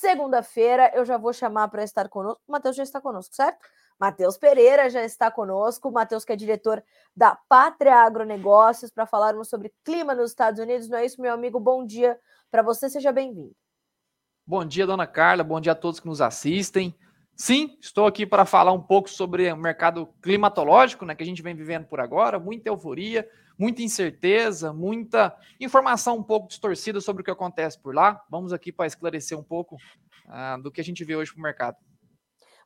segunda-feira. Eu já vou chamar para estar conosco. O Matheus já está conosco, certo? Matheus Pereira já está conosco. Matheus, que é diretor da Pátria Agronegócios, para falarmos sobre clima nos Estados Unidos. Não é isso, meu amigo? Bom dia para você, seja bem-vindo. Bom dia, dona Carla. Bom dia a todos que nos assistem. Sim, estou aqui para falar um pouco sobre o mercado climatológico, né, que a gente vem vivendo por agora, muita euforia, muita incerteza, muita informação um pouco distorcida sobre o que acontece por lá. Vamos aqui para esclarecer um pouco uh, do que a gente vê hoje para o mercado.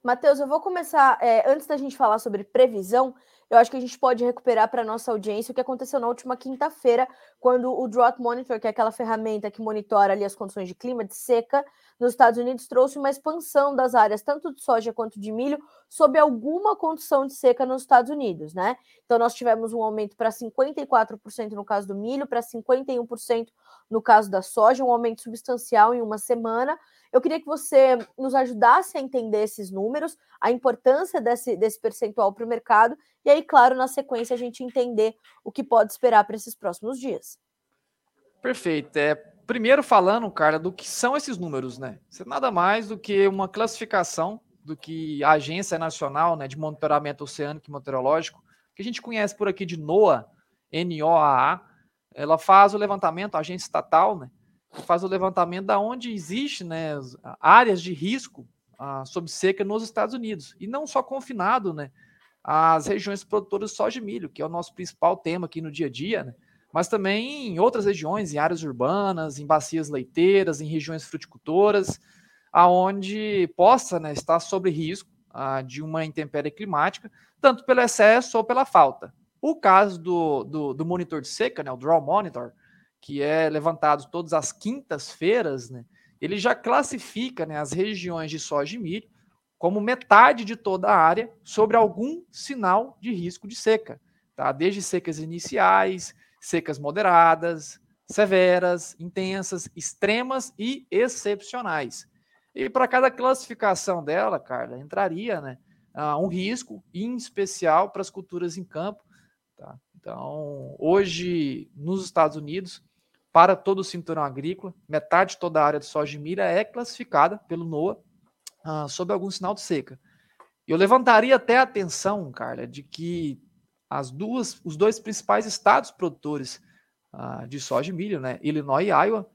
Matheus, eu vou começar, é, antes da gente falar sobre previsão, eu acho que a gente pode recuperar para nossa audiência o que aconteceu na última quinta-feira, quando o Drought Monitor, que é aquela ferramenta que monitora ali as condições de clima, de seca, nos Estados Unidos, trouxe uma expansão das áreas tanto de soja quanto de milho sob alguma condição de seca nos Estados Unidos, né? Então nós tivemos um aumento para 54% no caso do milho, para 51% no caso da soja, um aumento substancial em uma semana. Eu queria que você nos ajudasse a entender esses números, a importância desse, desse percentual para o mercado, e aí, claro, na sequência, a gente entender o que pode esperar para esses próximos dias. Perfeito. É, primeiro falando, cara, do que são esses números, né? Isso é nada mais do que uma classificação do que a Agência Nacional né, de Monitoramento Oceânico e Meteorológico, que a gente conhece por aqui de NOAA, N-O-A-A, ela faz o levantamento, a agência estatal, né? faz o levantamento da onde existe né, áreas de risco ah, sob seca nos Estados Unidos. E não só confinado né, às regiões produtoras de soja e milho, que é o nosso principal tema aqui no dia a dia, né, mas também em outras regiões, em áreas urbanas, em bacias leiteiras, em regiões fruticultoras, aonde possa né, estar sob risco ah, de uma intempérie climática, tanto pelo excesso ou pela falta. O caso do, do, do monitor de seca, né, o Draw Monitor, que é levantado todas as quintas-feiras, né, ele já classifica né, as regiões de soja e milho como metade de toda a área sobre algum sinal de risco de seca, tá? desde secas iniciais, secas moderadas, severas, intensas, extremas e excepcionais. E para cada classificação dela, Carla, entraria né, um risco, em especial para as culturas em campo. Tá? Então, hoje, nos Estados Unidos, para todo o cinturão agrícola, metade de toda a área de soja e milho é classificada pelo NOAA uh, sob algum sinal de seca. Eu levantaria até a atenção, Carla, de que as duas, os dois principais estados produtores uh, de soja e milho, né, Illinois e Iowa,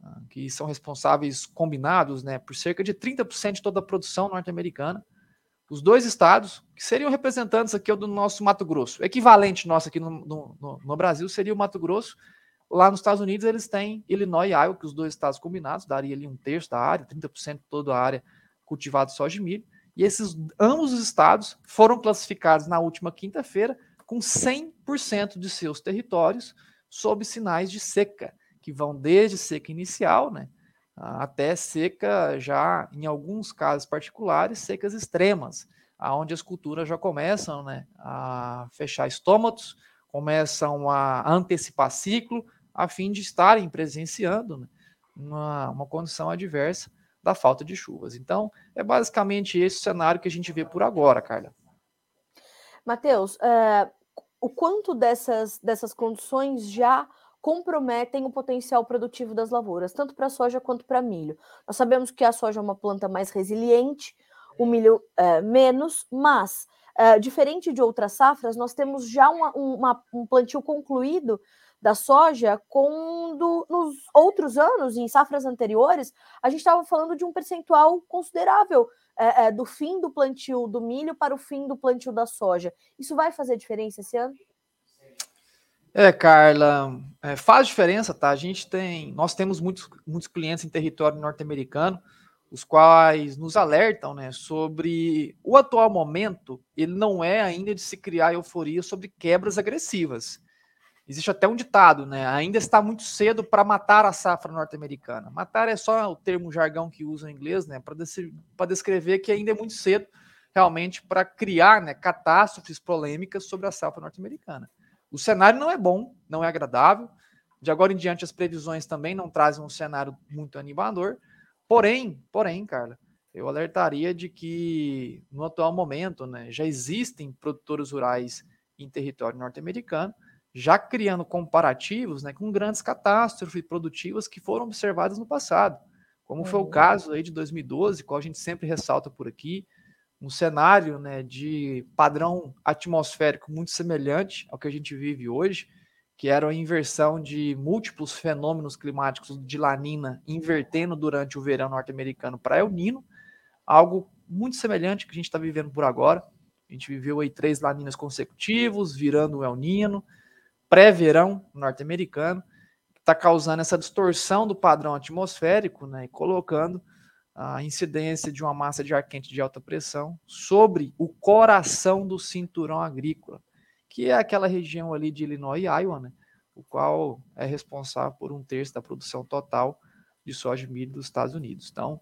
uh, que são responsáveis combinados né, por cerca de 30% de toda a produção norte-americana, os dois estados, que seriam representantes aqui do nosso Mato Grosso, o equivalente nosso aqui no, no, no Brasil seria o Mato Grosso, Lá nos Estados Unidos, eles têm Illinois e Iowa, que os dois estados combinados, daria ali um terço da área, 30% de toda a área cultivada de soja e milho. E esses ambos os estados foram classificados na última quinta-feira com 100% de seus territórios sob sinais de seca, que vão desde seca inicial, né, até seca já, em alguns casos particulares, secas extremas, aonde as culturas já começam né, a fechar estômatos, começam a antecipar ciclo, a fim de estarem presenciando né, uma, uma condição adversa da falta de chuvas. Então, é basicamente esse o cenário que a gente vê por agora, Carla. Matheus, uh, o quanto dessas, dessas condições já comprometem o potencial produtivo das lavouras, tanto para soja quanto para milho? Nós sabemos que a soja é uma planta mais resiliente, o milho uh, menos, mas Uh, diferente de outras safras, nós temos já uma, uma, um plantio concluído da soja, quando nos outros anos, em safras anteriores, a gente estava falando de um percentual considerável é, é, do fim do plantio do milho para o fim do plantio da soja. Isso vai fazer diferença esse ano? É, Carla, é, faz diferença, tá? A gente tem, nós temos muitos, muitos clientes em território norte-americano os quais nos alertam né, sobre o atual momento, ele não é ainda de se criar euforia sobre quebras agressivas. Existe até um ditado, né? Ainda está muito cedo para matar a safra norte-americana. Matar é só o termo jargão que usa em inglês, né? Para descrever que ainda é muito cedo realmente para criar né, catástrofes polêmicas sobre a safra norte-americana. O cenário não é bom, não é agradável. De agora em diante, as previsões também não trazem um cenário muito animador. Porém, porém, Carla, eu alertaria de que no atual momento, né, já existem produtores rurais em território norte-americano, já criando comparativos né, com grandes catástrofes produtivas que foram observadas no passado. como uhum. foi o uhum. caso aí de 2012, qual a gente sempre ressalta por aqui, um cenário né, de padrão atmosférico muito semelhante ao que a gente vive hoje, que era a inversão de múltiplos fenômenos climáticos de Lanina invertendo durante o verão norte-americano para El Nino, algo muito semelhante que a gente está vivendo por agora. A gente viveu aí três Laninas consecutivos, virando o El Nino, pré-verão norte-americano, que está causando essa distorção do padrão atmosférico né, e colocando a incidência de uma massa de ar quente de alta pressão sobre o coração do cinturão agrícola, que é aquela região ali de Illinois e Iowa, né, o qual é responsável por um terço da produção total de soja e milho dos Estados Unidos. Então,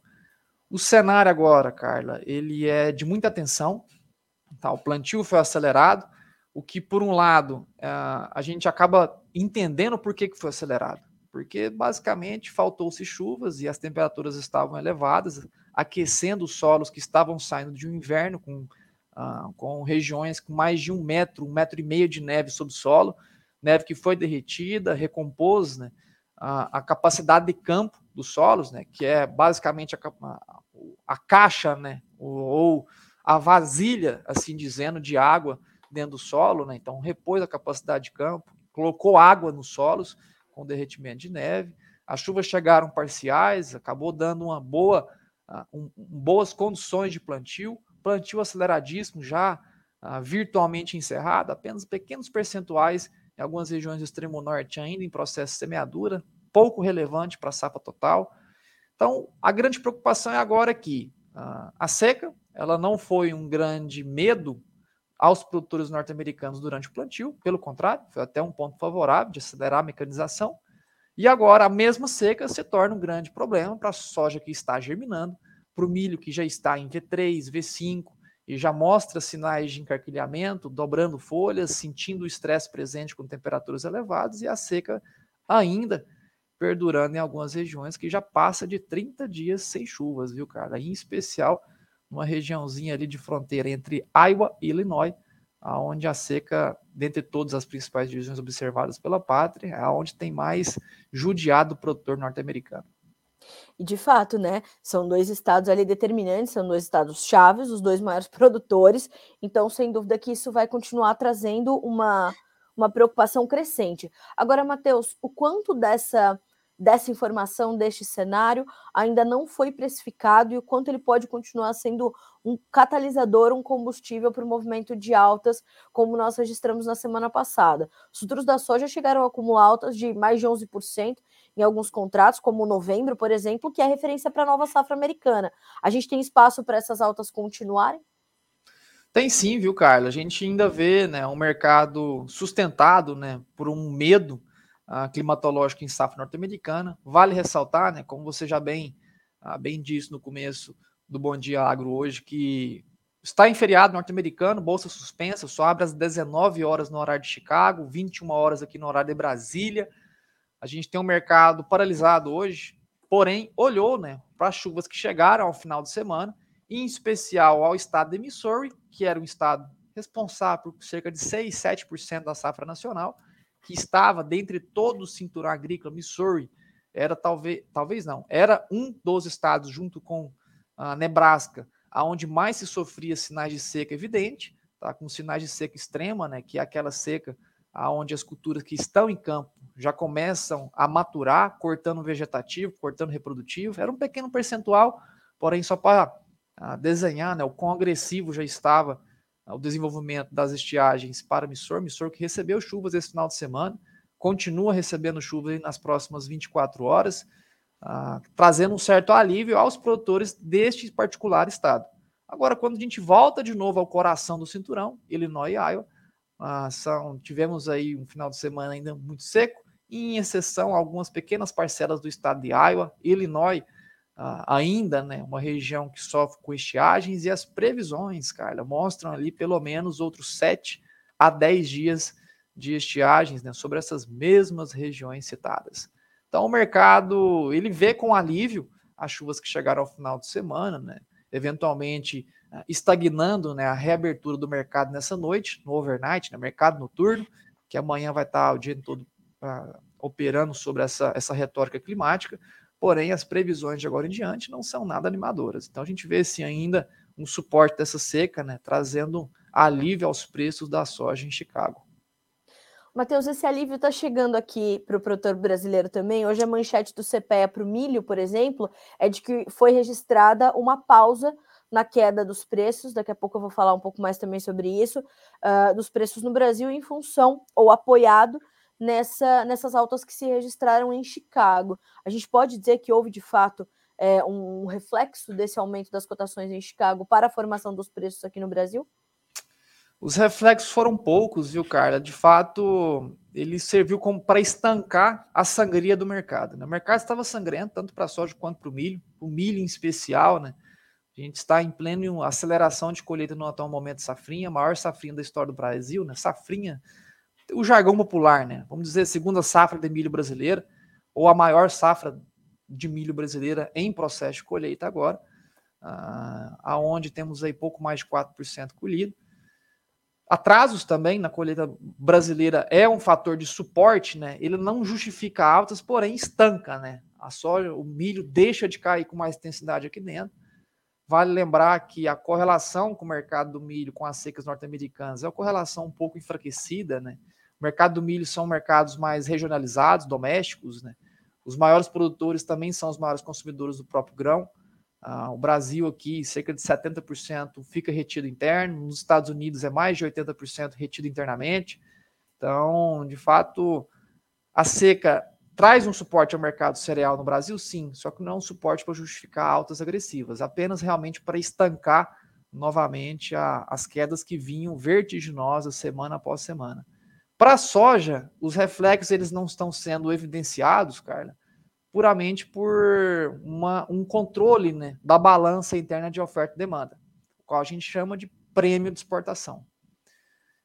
o cenário agora, Carla, ele é de muita atenção. Tá? O plantio foi acelerado, o que, por um lado, eh, a gente acaba entendendo por que, que foi acelerado. Porque basicamente faltou-se chuvas e as temperaturas estavam elevadas, aquecendo os solos que estavam saindo de um inverno com, uh, com regiões com mais de um metro, um metro e meio de neve sob o solo, neve que foi derretida, recompôs né, a, capacidade de campo dos solos, né, que é basicamente a, a, caixa, né, ou a vasilha, assim dizendo, de água dentro do solo, né, então repôs a capacidade de campo, colocou água nos solos, com derretimento de neve. As chuvas chegaram parciais, acabou dando uma boa, uh, um, boas condições de plantio, plantio aceleradíssimo, já uh, virtualmente encerrado, apenas pequenos percentuais em algumas regiões do extremo norte ainda em processo de semeadura, pouco relevante para a safra total. Então, a grande preocupação é agora que uh, a seca, ela não foi um grande medo aos produtores norte-americanos durante o plantio, pelo contrário, foi até um ponto favorável de acelerar a mecanização. E agora a mesma seca se torna um grande problema para a soja que está germinando, para o milho que já está em V3, V5 e já mostra sinais de encarquilhamento, dobrando folhas, sentindo o estresse presente com temperaturas elevadas e a seca ainda perdurando em algumas regiões que já passa de 30 dias sem chuvas, viu, cara? Em especial numa regiãozinha ali de fronteira entre Iowa e Illinois, aonde a seca, dentre todas as principais divisões observadas pela pátria, é aonde tem mais judiado o produtor norte-americano. E de fato, né, são dois estados ali determinantes, são dois estados chaves, os dois maiores produtores, então sem dúvida que isso vai continuar trazendo uma, uma preocupação crescente. Agora, Matheus, o quanto dessa dessa informação, deste cenário, ainda não foi precificado e o quanto ele pode continuar sendo um catalisador, um combustível para o movimento de altas, como nós registramos na semana passada. Os futuros da soja chegaram a acumular altas de mais de 11% em alguns contratos, como novembro, por exemplo, que é referência para a nova safra americana. A gente tem espaço para essas altas continuarem? Tem sim, viu, Carla? A gente ainda vê né, um mercado sustentado né, por um medo climatológica em safra norte-americana. Vale ressaltar, né, como você já bem, uh, bem disse no começo do Bom Dia Agro hoje, que está em feriado norte-americano, bolsa suspensa, só abre às 19 horas no horário de Chicago, 21 horas aqui no horário de Brasília. A gente tem um mercado paralisado hoje, porém olhou né, para as chuvas que chegaram ao final de semana, em especial ao estado de Missouri, que era um estado responsável por cerca de 6, 7% da safra nacional, que estava dentre todo o cinturão agrícola, Missouri, era talvez, talvez não, era um dos estados, junto com a Nebraska, aonde mais se sofria sinais de seca evidente, tá? com sinais de seca extrema, né? que é aquela seca aonde as culturas que estão em campo já começam a maturar, cortando vegetativo, cortando reprodutivo. Era um pequeno percentual, porém, só para ah, desenhar né, o quão agressivo já estava o desenvolvimento das estiagens para Missor, Missor que recebeu chuvas esse final de semana, continua recebendo chuvas nas próximas 24 horas, uh, trazendo um certo alívio aos produtores deste particular estado. Agora, quando a gente volta de novo ao coração do cinturão, Illinois e Iowa, uh, são, tivemos aí um final de semana ainda muito seco, em exceção algumas pequenas parcelas do estado de Iowa, Illinois ainda, né, uma região que sofre com estiagens e as previsões, Carla, mostram ali pelo menos outros 7 a 10 dias de estiagens né, sobre essas mesmas regiões citadas. Então o mercado ele vê com alívio as chuvas que chegaram ao final de semana, né, eventualmente uh, estagnando né, a reabertura do mercado nessa noite, no overnight, no né, mercado noturno, que amanhã vai estar o dia todo uh, operando sobre essa, essa retórica climática, porém as previsões de agora em diante não são nada animadoras. Então a gente vê assim ainda um suporte dessa seca, né, trazendo alívio aos preços da soja em Chicago. Matheus, esse alívio está chegando aqui para o produtor brasileiro também. Hoje a manchete do CPEA para o milho, por exemplo, é de que foi registrada uma pausa na queda dos preços. Daqui a pouco eu vou falar um pouco mais também sobre isso, uh, dos preços no Brasil em função ou apoiado nessa, nessas altas que se registraram em Chicago. A gente pode dizer que houve de fato é, um reflexo desse aumento das cotações em Chicago para a formação dos preços aqui no Brasil? Os reflexos foram poucos, viu, Carla? De fato, ele serviu como para estancar a sangria do mercado. Né? O mercado estava sangrento, tanto para a soja quanto para o milho, o milho em especial, né? A gente está em plena aceleração de colheita no atual momento safrinha, maior safrinha da história do Brasil, né? Safrinha, o jargão popular, né? Vamos dizer, segunda safra de milho brasileira, ou a maior safra de milho brasileira em processo de colheita agora, uh, aonde temos aí pouco mais de 4% colhido. Atrasos também na colheita brasileira é um fator de suporte, né? Ele não justifica altas, porém estanca, né? A soja, o milho deixa de cair com mais intensidade aqui dentro. Vale lembrar que a correlação com o mercado do milho com as secas norte-americanas é uma correlação um pouco enfraquecida, né? Mercado do milho são mercados mais regionalizados, domésticos, né? Os maiores produtores também são os maiores consumidores do próprio grão. Uh, o Brasil aqui, cerca de 70% fica retido interno, nos Estados Unidos é mais de 80% retido internamente. Então, de fato, a seca traz um suporte ao mercado cereal no Brasil, sim, só que não um suporte para justificar altas agressivas, apenas realmente para estancar novamente a, as quedas que vinham vertiginosas semana após semana. Para a soja, os reflexos eles não estão sendo evidenciados, Carla, puramente por uma, um controle né, da balança interna de oferta e demanda, o qual a gente chama de prêmio de exportação.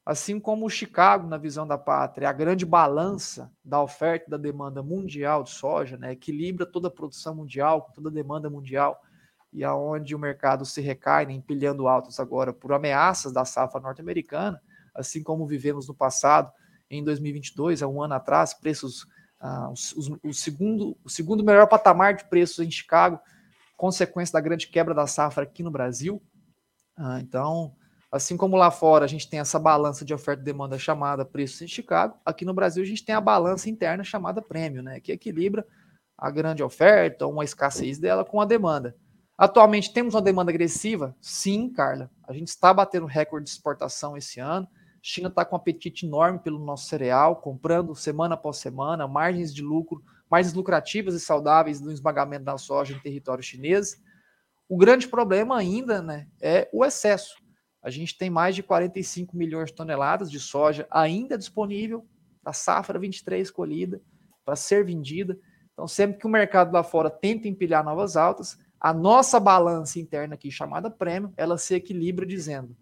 Assim como o Chicago, na visão da pátria, é a grande balança da oferta e da demanda mundial de soja, né, equilibra toda a produção mundial, toda a demanda mundial, e aonde o mercado se recai, né, empilhando altos agora por ameaças da safra norte-americana, assim como vivemos no passado, em 2022, há um ano atrás, preços ah, o, o, segundo, o segundo melhor patamar de preços em Chicago, consequência da grande quebra da safra aqui no Brasil. Ah, então, assim como lá fora a gente tem essa balança de oferta e demanda chamada preços em Chicago, aqui no Brasil a gente tem a balança interna chamada prêmio, né, que equilibra a grande oferta, uma escassez dela com a demanda. Atualmente temos uma demanda agressiva? Sim, Carla. A gente está batendo recorde de exportação esse ano. China está com um apetite enorme pelo nosso cereal, comprando semana após semana, margens de lucro, margens lucrativas e saudáveis do esmagamento da soja em território chinês. O grande problema ainda né, é o excesso. A gente tem mais de 45 milhões de toneladas de soja ainda disponível para safra 23 colhida, para ser vendida. Então, sempre que o mercado lá fora tenta empilhar novas altas, a nossa balança interna aqui, chamada prêmio, ela se equilibra dizendo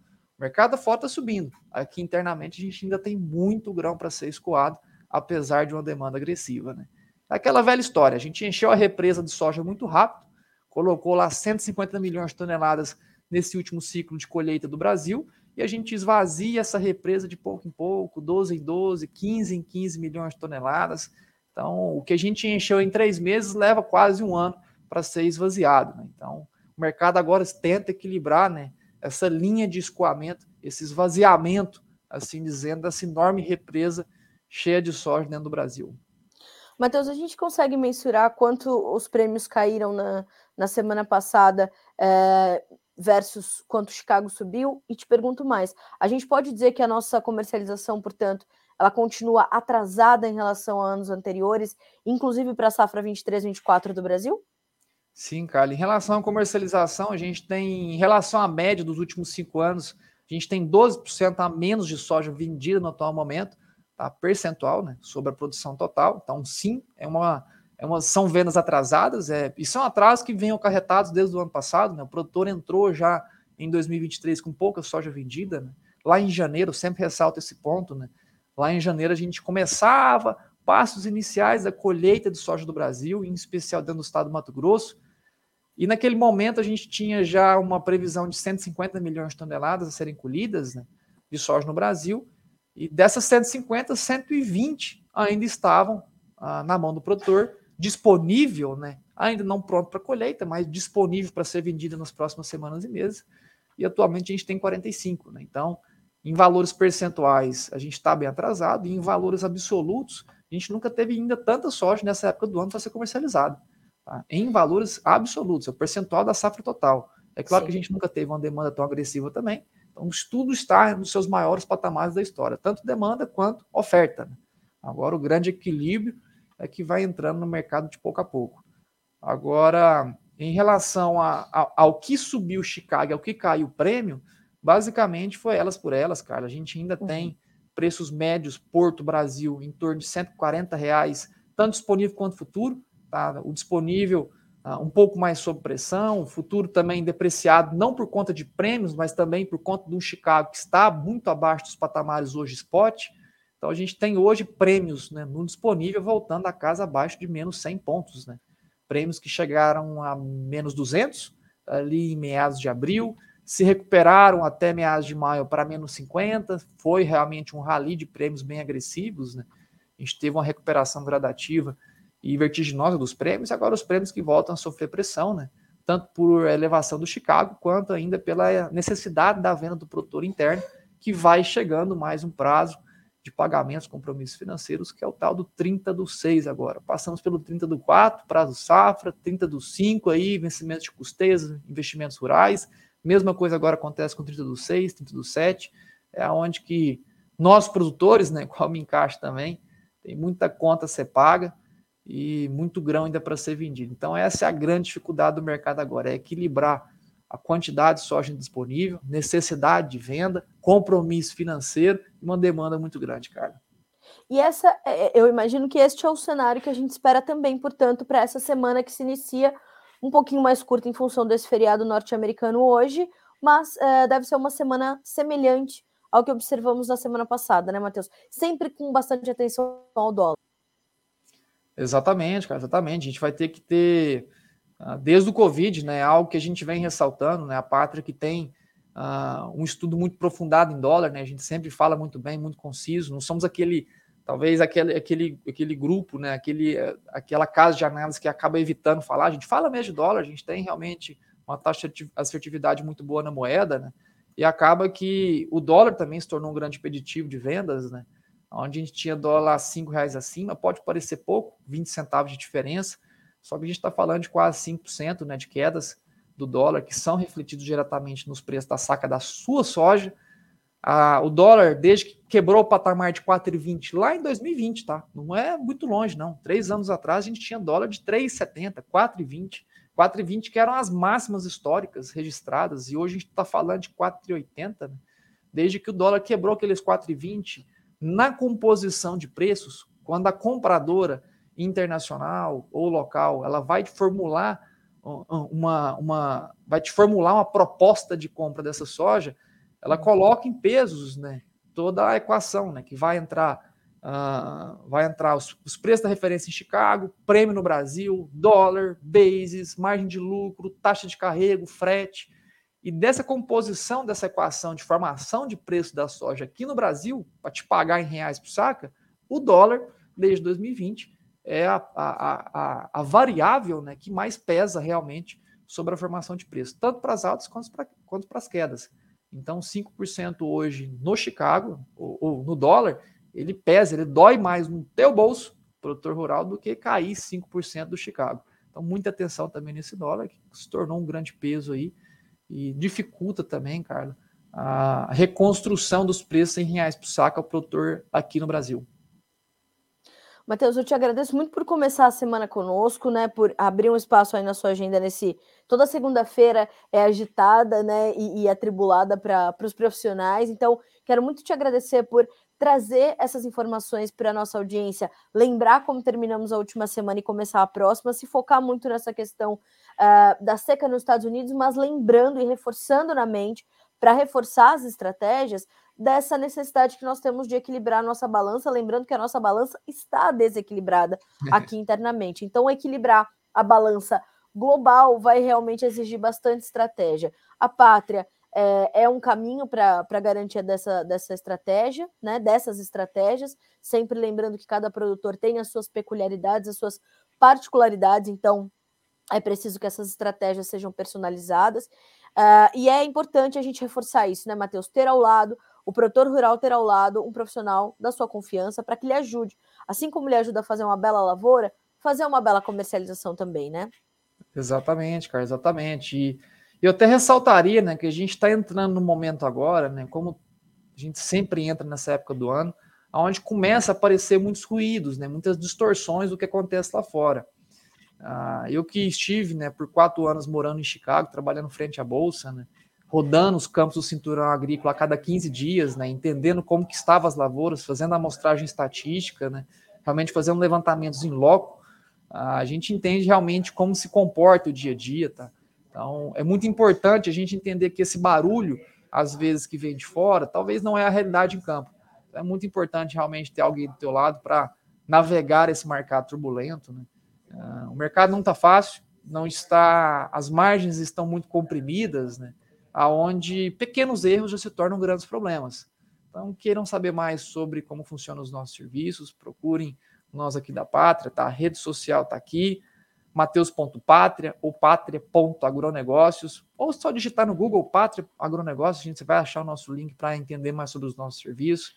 mercado fora está subindo. Aqui internamente a gente ainda tem muito grão para ser escoado, apesar de uma demanda agressiva. Né? Aquela velha história, a gente encheu a represa de soja muito rápido, colocou lá 150 milhões de toneladas nesse último ciclo de colheita do Brasil, e a gente esvazia essa represa de pouco em pouco, 12 em 12, 15 em 15 milhões de toneladas. Então, o que a gente encheu em três meses leva quase um ano para ser esvaziado. Né? Então, o mercado agora tenta equilibrar né, essa linha de escoamento, esse esvaziamento, assim dizendo, dessa enorme represa cheia de soja dentro do Brasil. Matheus, a gente consegue mensurar quanto os prêmios caíram na, na semana passada é, versus quanto Chicago subiu? E te pergunto mais: a gente pode dizer que a nossa comercialização, portanto, ela continua atrasada em relação a anos anteriores, inclusive para a safra 23-24 do Brasil? Sim, Carla. Em relação à comercialização, a gente tem, em relação à média dos últimos cinco anos, a gente tem 12% a menos de soja vendida no atual momento, tá? percentual, né, sobre a produção total. Então, sim, é uma, é uma, são vendas atrasadas, é, e são atrasos que vêm acarretados desde o ano passado. Né? O produtor entrou já em 2023 com pouca soja vendida. Né? Lá em janeiro, sempre ressalto esse ponto, né? lá em janeiro a gente começava passos iniciais da colheita de soja do Brasil, em especial dentro do estado do Mato Grosso, e naquele momento a gente tinha já uma previsão de 150 milhões de toneladas a serem colhidas né, de soja no Brasil. E dessas 150, 120 ainda estavam ah, na mão do produtor, disponível, né? Ainda não pronto para colheita, mas disponível para ser vendida nas próximas semanas e meses. E atualmente a gente tem 45, né? Então, em valores percentuais, a gente está bem atrasado, e em valores absolutos, a gente nunca teve ainda tanta soja nessa época do ano para ser comercializado. Tá? Em valores absolutos, é o percentual da safra total. É claro Sim. que a gente nunca teve uma demanda tão agressiva também. Então, tudo está nos seus maiores patamares da história, tanto demanda quanto oferta. Né? Agora, o grande equilíbrio é que vai entrando no mercado de pouco a pouco. Agora, em relação a, a, ao que subiu Chicago, ao que caiu o prêmio, basicamente foi elas por elas, cara. A gente ainda uhum. tem preços médios Porto Brasil em torno de 140 reais, tanto disponível quanto futuro. Tá? O disponível uh, um pouco mais sob pressão, o futuro também depreciado, não por conta de prêmios, mas também por conta de um Chicago que está muito abaixo dos patamares hoje spot. Então a gente tem hoje prêmios né, no disponível voltando a casa abaixo de menos 100 pontos. Né? Prêmios que chegaram a menos 200 ali em meados de abril, se recuperaram até meados de maio para menos 50, foi realmente um rally de prêmios bem agressivos, né? A gente teve uma recuperação gradativa e vertiginosa dos prêmios, agora os prêmios que voltam a sofrer pressão, né? Tanto por elevação do Chicago, quanto ainda pela necessidade da venda do produtor interno, que vai chegando mais um prazo de pagamentos, compromissos financeiros, que é o tal do 30 do 6 agora. Passamos pelo 30 do 4, prazo safra, 30 do 5 aí, vencimento de custeias, investimentos rurais, Mesma coisa agora acontece com 30 do 6, 30 do 7, é onde que nós produtores, né, qual me encaixa também, tem muita conta a ser paga e muito grão ainda para ser vendido. Então essa é a grande dificuldade do mercado agora, é equilibrar a quantidade de soja disponível, necessidade de venda, compromisso financeiro e uma demanda muito grande, cara. E essa, é, é, eu imagino que este é o cenário que a gente espera também, portanto, para essa semana que se inicia um pouquinho mais curta em função desse feriado norte-americano hoje, mas é, deve ser uma semana semelhante ao que observamos na semana passada, né, Matheus? Sempre com bastante atenção ao dólar. Exatamente, cara, exatamente. A gente vai ter que ter, ah, desde o Covid, né, algo que a gente vem ressaltando, né, a pátria que tem uh, um estudo muito aprofundado em dólar, né, a gente sempre fala muito bem, muito conciso, não somos aquele talvez aquele, aquele, aquele grupo, né, aquele, aquela casa de análise que acaba evitando falar. A gente fala mesmo de dólar, a gente tem realmente uma taxa de assertividade muito boa na moeda, né? E acaba que o dólar também se tornou um grande preditivo de vendas, né? Onde a gente tinha dólar cinco reais acima, pode parecer pouco, 20 centavos de diferença, só que a gente está falando de quase 5% né, de quedas do dólar que são refletidos diretamente nos preços da saca da sua soja a, o dólar, desde que quebrou o patamar de 4,20 lá em 2020, tá? Não é muito longe, não. Três anos atrás a gente tinha dólar de 3,70, 4,20. 4,20 que eram as máximas históricas registradas, e hoje a gente está falando de 4,80, né? desde que o dólar quebrou aqueles 4,20, na composição de preços, quando a compradora internacional ou local ela vai te formular uma, uma vai te formular uma proposta de compra dessa soja, ela coloca em pesos, né, toda a equação, né, que vai entrar, uh, vai entrar os, os, preços da referência em Chicago, prêmio no Brasil, dólar, bases, margem de lucro, taxa de carrego, frete, e dessa composição dessa equação de formação de preço da soja aqui no Brasil, para te pagar em reais por saca, o dólar, desde 2020, é a, a, a, a variável né, que mais pesa realmente sobre a formação de preço, tanto para as altas quanto para as quedas. Então, 5% hoje no Chicago, ou, ou, no dólar, ele pesa, ele dói mais no teu bolso, produtor rural, do que cair 5% do Chicago. Então, muita atenção também nesse dólar, que se tornou um grande peso aí e dificulta também, Carlos, a reconstrução dos preços em reais por saco ao produtor aqui no Brasil. Matheus, eu te agradeço muito por começar a semana conosco, né? Por abrir um espaço aí na sua agenda nesse. Toda segunda-feira é agitada, né? E, e atribulada para os profissionais. Então, quero muito te agradecer por trazer essas informações para a nossa audiência, lembrar como terminamos a última semana e começar a próxima, se focar muito nessa questão uh, da seca nos Estados Unidos, mas lembrando e reforçando na mente para reforçar as estratégias dessa necessidade que nós temos de equilibrar a nossa balança, lembrando que a nossa balança está desequilibrada aqui internamente. Então, equilibrar a balança global vai realmente exigir bastante estratégia. A pátria é, é um caminho para a garantia dessa, dessa estratégia, né? Dessas estratégias, sempre lembrando que cada produtor tem as suas peculiaridades, as suas particularidades, então é preciso que essas estratégias sejam personalizadas. Uh, e é importante a gente reforçar isso, né, Matheus? Ter ao lado, o produtor rural ter ao lado um profissional da sua confiança para que lhe ajude. Assim como lhe ajuda a fazer uma bela lavoura, fazer uma bela comercialização também, né? Exatamente, cara, exatamente. E eu até ressaltaria, né, que a gente está entrando no momento agora, né, como a gente sempre entra nessa época do ano, onde começa a aparecer muitos ruídos, né, muitas distorções do que acontece lá fora. Ah, eu que estive né, por quatro anos morando em Chicago, trabalhando frente à Bolsa, né, rodando os campos do cinturão agrícola a cada 15 dias, né, entendendo como que estavam as lavouras, fazendo a amostragem estatística, né, realmente fazendo levantamentos em loco, ah, a gente entende realmente como se comporta o dia a dia. Tá? Então, é muito importante a gente entender que esse barulho, às vezes, que vem de fora, talvez não é a realidade em campo. Então, é muito importante realmente ter alguém do teu lado para navegar esse mercado turbulento, né? Uh, o mercado não está fácil, não está, as margens estão muito comprimidas, né? Aonde pequenos erros já se tornam grandes problemas. Então, queiram saber mais sobre como funcionam os nossos serviços, procurem nós aqui da Pátria, tá? A rede social está aqui, mateus.pátria ou pátria.agronegócios, ou só digitar no Google Pátria Agronegócios, a gente vai achar o nosso link para entender mais sobre os nossos serviços.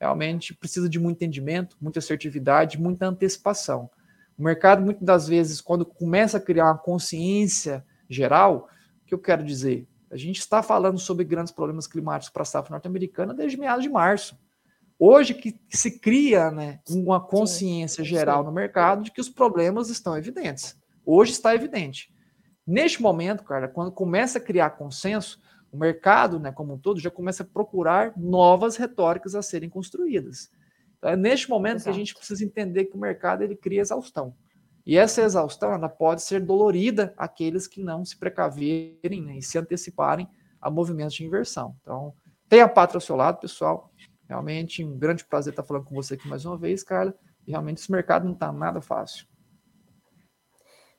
Realmente precisa de muito entendimento, muita assertividade, muita antecipação. O mercado, muitas das vezes, quando começa a criar uma consciência geral, o que eu quero dizer? A gente está falando sobre grandes problemas climáticos para a safra norte-americana desde meados de março. Hoje que se cria né, uma consciência sim, geral sim. no mercado de que os problemas estão evidentes. Hoje está evidente. Neste momento, cara, quando começa a criar consenso, o mercado, né, como um todo, já começa a procurar novas retóricas a serem construídas. Então, é neste momento Exato. que a gente precisa entender que o mercado ele cria exaustão. E essa exaustão ela pode ser dolorida àqueles que não se precaverem né, e se anteciparem a movimentos de inversão. Então, tenha a pátria ao seu lado, pessoal. Realmente um grande prazer estar falando com você aqui mais uma vez, Carla. E realmente esse mercado não está nada fácil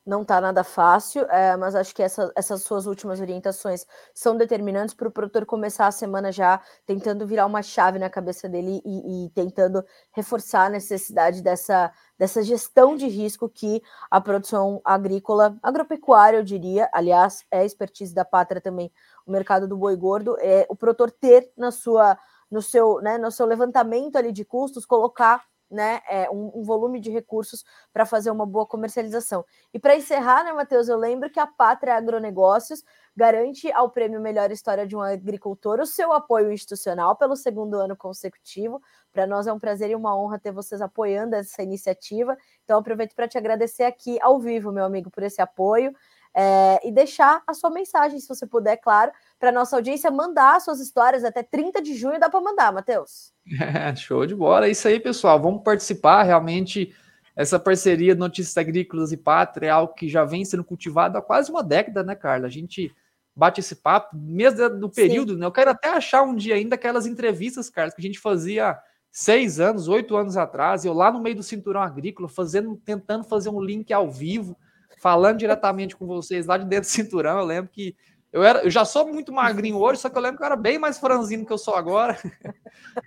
não está nada fácil, é, mas acho que essa, essas suas últimas orientações são determinantes para o produtor começar a semana já tentando virar uma chave na cabeça dele e, e, tentando reforçar a necessidade dessa, dessa gestão de risco que a produção agrícola, agropecuária, eu diria, aliás, é expertise da pátria também, o mercado do boi gordo, é o produtor ter na sua, no seu, né, no seu levantamento ali de custos, colocar né, é, um, um, volume de recursos para fazer uma boa comercialização. E para encerrar, né, Matheus, eu lembro que a Pátria Agronegócios garante ao Prêmio Melhor História de um Agricultor o seu apoio institucional pelo segundo ano consecutivo. Para nós é um prazer e uma honra ter vocês apoiando essa iniciativa. Então, aproveito para te agradecer aqui ao vivo, meu amigo, por esse apoio. É, e deixar a sua mensagem, se você puder, claro, para nossa audiência mandar suas histórias até 30 de junho. Dá para mandar, Matheus? É, show de bola. É isso aí, pessoal. Vamos participar. Realmente, essa parceria Notícias Agrícolas e Pátria é algo que já vem sendo cultivado há quase uma década, né, Carla? A gente bate esse papo, mesmo do período, Sim. né? Eu quero até achar um dia ainda aquelas entrevistas, Carlos, que a gente fazia seis anos, oito anos atrás, eu lá no meio do cinturão agrícola, fazendo, tentando fazer um link ao vivo, falando diretamente com vocês lá de dentro do cinturão. Eu lembro que eu, era, eu já sou muito magrinho hoje, só que eu lembro que eu era bem mais franzino que eu sou agora.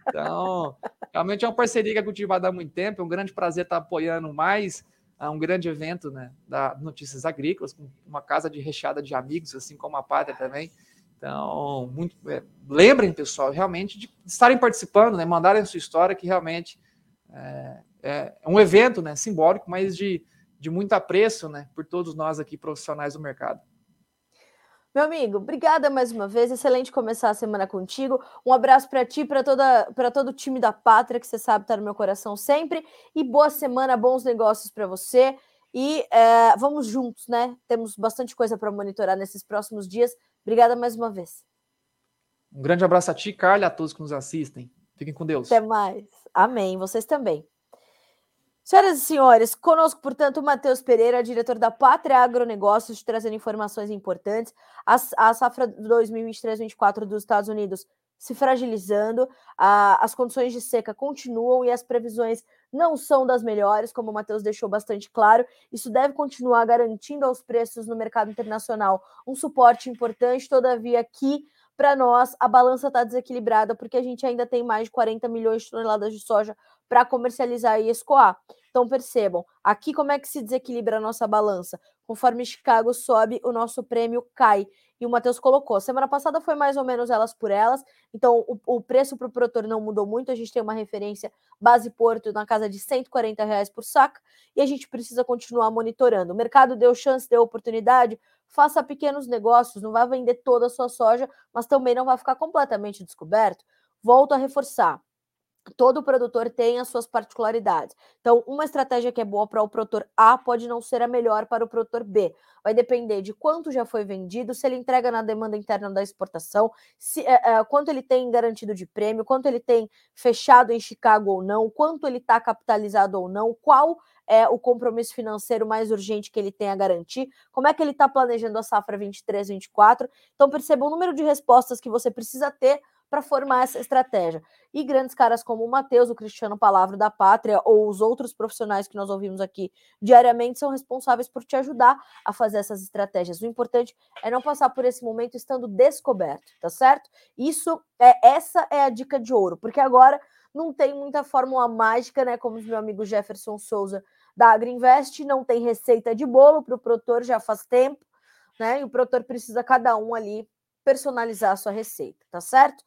Então, realmente é uma parceria que é cultivada há muito tempo. É um grande prazer estar apoiando mais uh, um grande evento né, da Notícias Agrícolas, com uma casa de recheada de amigos, assim como a Pátria também. Então, muito, é, lembrem, pessoal, realmente de estarem participando, né, mandarem a sua história, que realmente é, é, é um evento né, simbólico, mas de, de muito apreço né, por todos nós aqui profissionais do mercado. Meu amigo, obrigada mais uma vez. Excelente começar a semana contigo. Um abraço para ti, para toda, para todo o time da Pátria, que você sabe está no meu coração sempre. E boa semana, bons negócios para você. E é, vamos juntos, né? Temos bastante coisa para monitorar nesses próximos dias. Obrigada mais uma vez. Um grande abraço a ti, Carla, a todos que nos assistem. Fiquem com Deus. Até mais. Amém. Vocês também. Senhoras e senhores, conosco, portanto, o Matheus Pereira, diretor da Pátria Agronegócios, trazendo informações importantes. A, a safra 2023-24 dos Estados Unidos se fragilizando, a, as condições de seca continuam e as previsões não são das melhores, como o Matheus deixou bastante claro. Isso deve continuar garantindo aos preços no mercado internacional um suporte importante, todavia, aqui para nós a balança está desequilibrada porque a gente ainda tem mais de 40 milhões de toneladas de soja para comercializar e escoar. Então percebam, aqui como é que se desequilibra a nossa balança? Conforme Chicago sobe, o nosso prêmio cai. E o Matheus colocou. Semana passada foi mais ou menos elas por elas. Então o, o preço para o produtor não mudou muito. A gente tem uma referência base Porto na casa de 140 reais por saca. E a gente precisa continuar monitorando. O mercado deu chance, deu oportunidade faça pequenos negócios, não vai vender toda a sua soja, mas também não vai ficar completamente descoberto. Volto a reforçar. Todo produtor tem as suas particularidades. Então, uma estratégia que é boa para o produtor A pode não ser a melhor para o produtor B. Vai depender de quanto já foi vendido, se ele entrega na demanda interna da exportação, se, é, é, quanto ele tem garantido de prêmio, quanto ele tem fechado em Chicago ou não, quanto ele está capitalizado ou não, qual é o compromisso financeiro mais urgente que ele tem a garantir, como é que ele está planejando a safra 23, 24. Então, perceba o número de respostas que você precisa ter para formar essa estratégia. E grandes caras como o Matheus, o Cristiano Palavra da Pátria ou os outros profissionais que nós ouvimos aqui diariamente são responsáveis por te ajudar a fazer essas estratégias. O importante é não passar por esse momento estando descoberto, tá certo? Isso é essa é a dica de ouro, porque agora não tem muita fórmula mágica, né? Como o meu amigo Jefferson Souza da Agriinvest, não tem receita de bolo para o produtor já faz tempo, né? E o produtor precisa cada um ali personalizar a sua receita, tá certo?